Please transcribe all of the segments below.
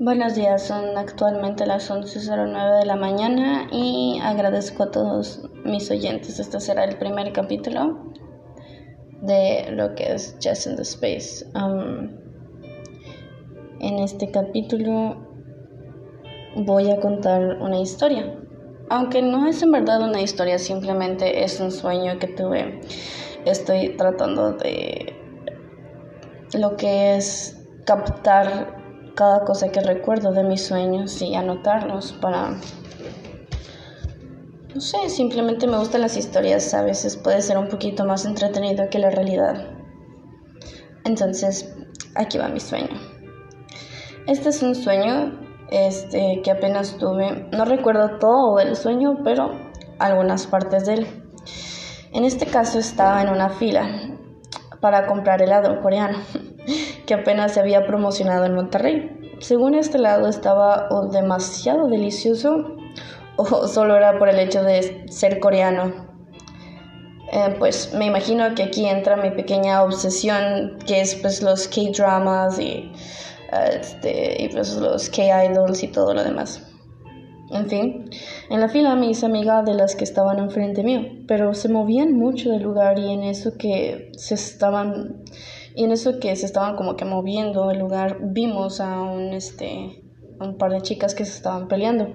Buenos días, son actualmente las 11.09 de la mañana y agradezco a todos mis oyentes. Este será el primer capítulo de lo que es Just in the Space. En este capítulo voy a contar una historia. Aunque no es en verdad una historia, simplemente es un sueño que tuve. Estoy tratando de lo que es captar cada cosa que recuerdo de mis sueños y anotarlos para... No sé, simplemente me gustan las historias, a veces puede ser un poquito más entretenido que la realidad. Entonces, aquí va mi sueño. Este es un sueño este, que apenas tuve. No recuerdo todo del sueño, pero algunas partes de él. En este caso estaba en una fila para comprar helado coreano que apenas se había promocionado en Monterrey. Según este helado estaba o demasiado delicioso o solo era por el hecho de ser coreano. Eh, pues me imagino que aquí entra mi pequeña obsesión que es pues los K-dramas y este, y pues los K-Idols y todo lo demás. En fin, en la fila me hice amiga de las que estaban enfrente mío, pero se movían mucho del lugar y en eso que se estaban y en eso que se estaban como que moviendo el lugar vimos a un este a un par de chicas que se estaban peleando.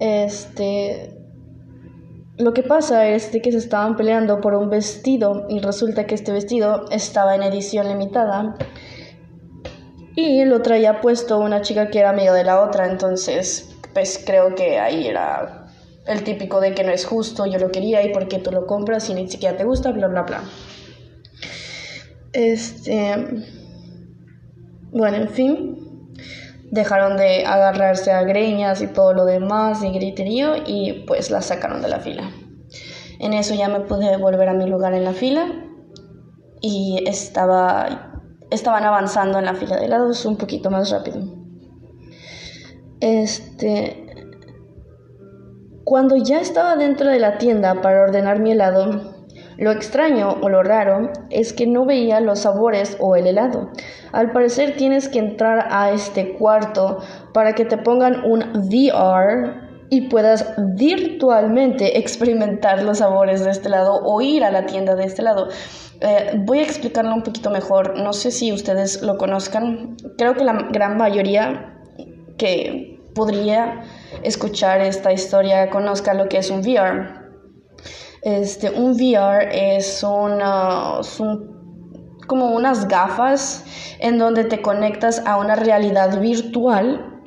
Este lo que pasa es que se estaban peleando por un vestido y resulta que este vestido estaba en edición limitada y lo traía puesto una chica que era amiga de la otra, entonces pues creo que ahí era el típico de que no es justo, yo lo quería y porque tú lo compras y ni siquiera te gusta, bla, bla, bla. Este, bueno, en fin, dejaron de agarrarse a greñas y todo lo demás y griterío y pues la sacaron de la fila. En eso ya me pude volver a mi lugar en la fila y estaba estaban avanzando en la fila de helados un poquito más rápido. Este. Cuando ya estaba dentro de la tienda para ordenar mi helado, lo extraño o lo raro es que no veía los sabores o el helado. Al parecer tienes que entrar a este cuarto para que te pongan un VR y puedas virtualmente experimentar los sabores de este lado o ir a la tienda de este lado. Eh, voy a explicarlo un poquito mejor. No sé si ustedes lo conozcan. Creo que la gran mayoría que podría escuchar esta historia conozca lo que es un VR. Este, un VR es, una, como unas gafas en donde te conectas a una realidad virtual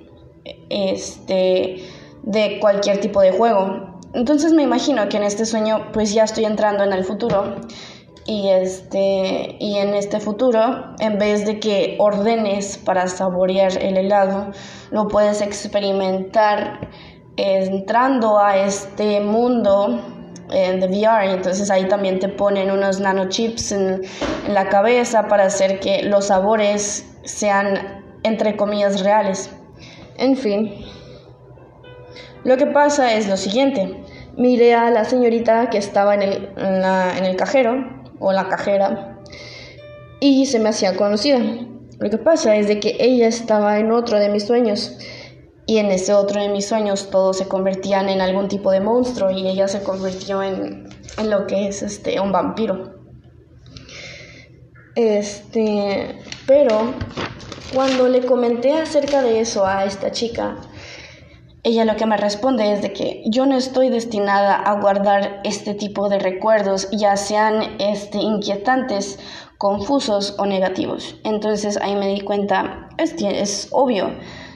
este, de cualquier tipo de juego. Entonces me imagino que en este sueño pues ya estoy entrando en el futuro y, este, y en este futuro, en vez de que ordenes para saborear el helado, lo puedes experimentar entrando a este mundo eh, de VR. Entonces ahí también te ponen unos nanochips en, en la cabeza para hacer que los sabores sean, entre comillas, reales. En fin, lo que pasa es lo siguiente. Miré a la señorita que estaba en el, en el cajero o la cajera y se me hacía conocida. Lo que pasa es de que ella estaba en otro de mis sueños y en ese otro de mis sueños todos se convertían en algún tipo de monstruo y ella se convirtió en, en lo que es este un vampiro. Este, pero cuando le comenté acerca de eso a esta chica, ella lo que me responde es de que yo no estoy destinada a guardar este tipo de recuerdos, ya sean este, inquietantes, confusos o negativos. Entonces ahí me di cuenta, es, es obvio,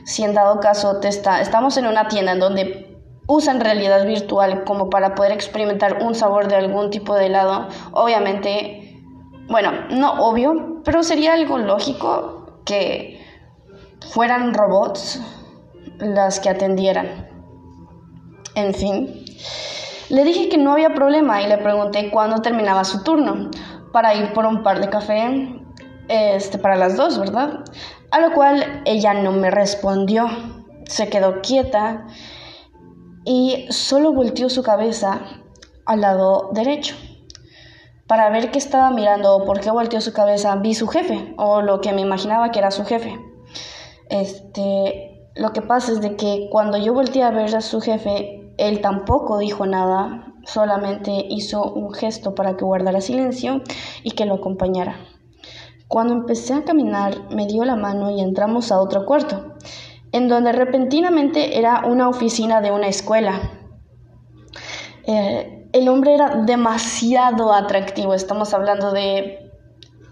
si en dado caso te está, estamos en una tienda en donde usan realidad virtual como para poder experimentar un sabor de algún tipo de helado, obviamente, bueno, no obvio, pero sería algo lógico que fueran robots las que atendieran. En fin, le dije que no había problema y le pregunté cuándo terminaba su turno para ir por un par de café este, para las dos, ¿verdad? A lo cual ella no me respondió, se quedó quieta y solo volteó su cabeza al lado derecho. para ver qué estaba mirando o por qué volteó su cabeza, vi su jefe o lo que me imaginaba que era su jefe. Este, lo que pasa es de que cuando yo volteé a ver a su jefe, él tampoco dijo nada, solamente hizo un gesto para que guardara silencio y que lo acompañara. Cuando empecé a caminar, me dio la mano y entramos a otro cuarto, en donde repentinamente era una oficina de una escuela. Eh, el hombre era demasiado atractivo, estamos hablando de...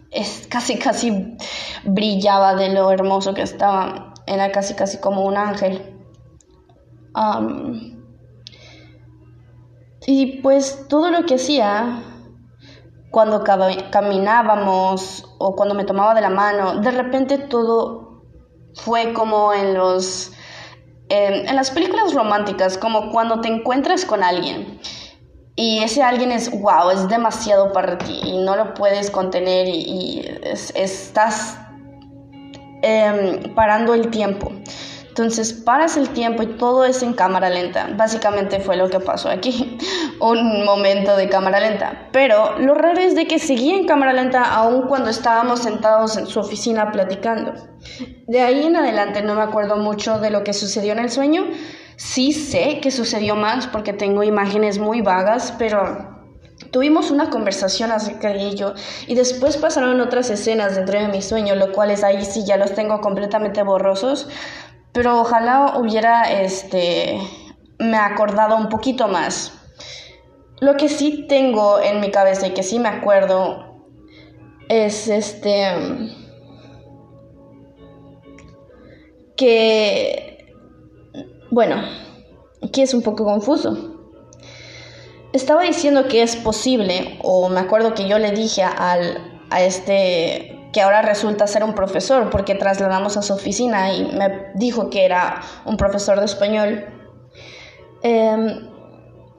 Es casi, casi brillaba de lo hermoso que estaba, era casi, casi como un ángel. y pues todo lo que hacía cuando caminábamos o cuando me tomaba de la mano, de repente todo fue como en los en las películas románticas, como cuando te encuentras con alguien y ese alguien es wow, es demasiado para ti y no lo puedes contener y, estás em, parando el tiempo. Entonces paras el tiempo y todo es en cámara lenta. Básicamente fue lo que pasó aquí, un momento de cámara lenta. Pero lo raro es de que seguía en cámara lenta aún cuando estábamos sentados en su oficina platicando. De ahí en adelante no me acuerdo mucho de lo que sucedió en el sueño. Sí sé que sucedió más porque tengo imágenes muy vagas, pero Tuvimos una conversación acerca de ello y después pasaron otras escenas dentro de mi sueño, lo cual es ahí sí ya los tengo completamente borrosos, pero ojalá hubiera este me acordado un poquito más. Lo que sí tengo en mi cabeza y que sí me acuerdo es este que bueno, aquí es un poco confuso. Estaba diciendo que es posible, o me acuerdo que yo le dije al, a este que ahora resulta ser un profesor, porque trasladamos a su oficina y me dijo que era un profesor de español. Em,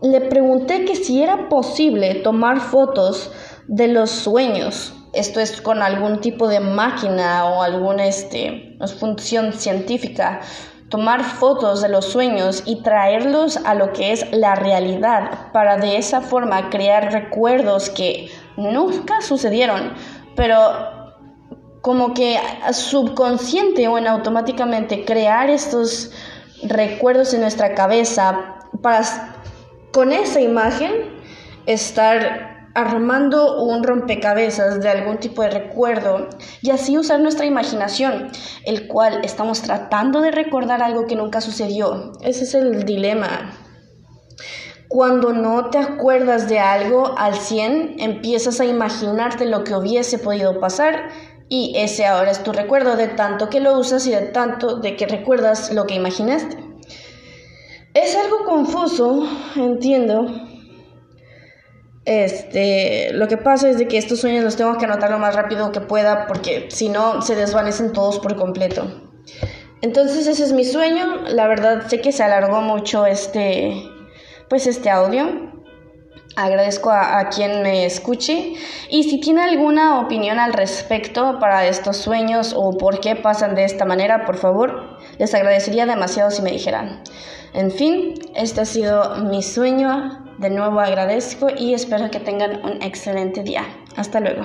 le pregunté que si era posible tomar fotos de los sueños. Esto es con algún tipo de máquina o alguna este, función científica. Tomar fotos de los sueños y traerlos a lo que es la realidad para de esa forma crear recuerdos que nunca sucedieron, pero como que subconsciente o en automáticamente crear estos recuerdos en nuestra cabeza para con esa imagen estar armando un rompecabezas de algún tipo de recuerdo y así usar nuestra imaginación, el cual estamos tratando de recordar algo que nunca sucedió. Ese es el dilema. Cuando no te acuerdas de algo al 100, empiezas a imaginarte lo que hubiese podido pasar y ese ahora es tu recuerdo de tanto que lo usas y de tanto de que recuerdas lo que imaginaste. Es algo confuso, entiendo. Este, lo que pasa es de que estos sueños los tengo que anotar lo más rápido que pueda porque si no se desvanecen todos por completo. Entonces ese es mi sueño. La verdad sé que se alargó mucho este pues este audio. Agradezco a, quien me escuche y si tiene alguna opinión al respecto para estos sueños o por qué pasan de esta manera, por favor, les agradecería demasiado si me dijeran. En fin, este ha sido mi sueño. De nuevo agradezco y espero que tengan un excelente día. Hasta luego.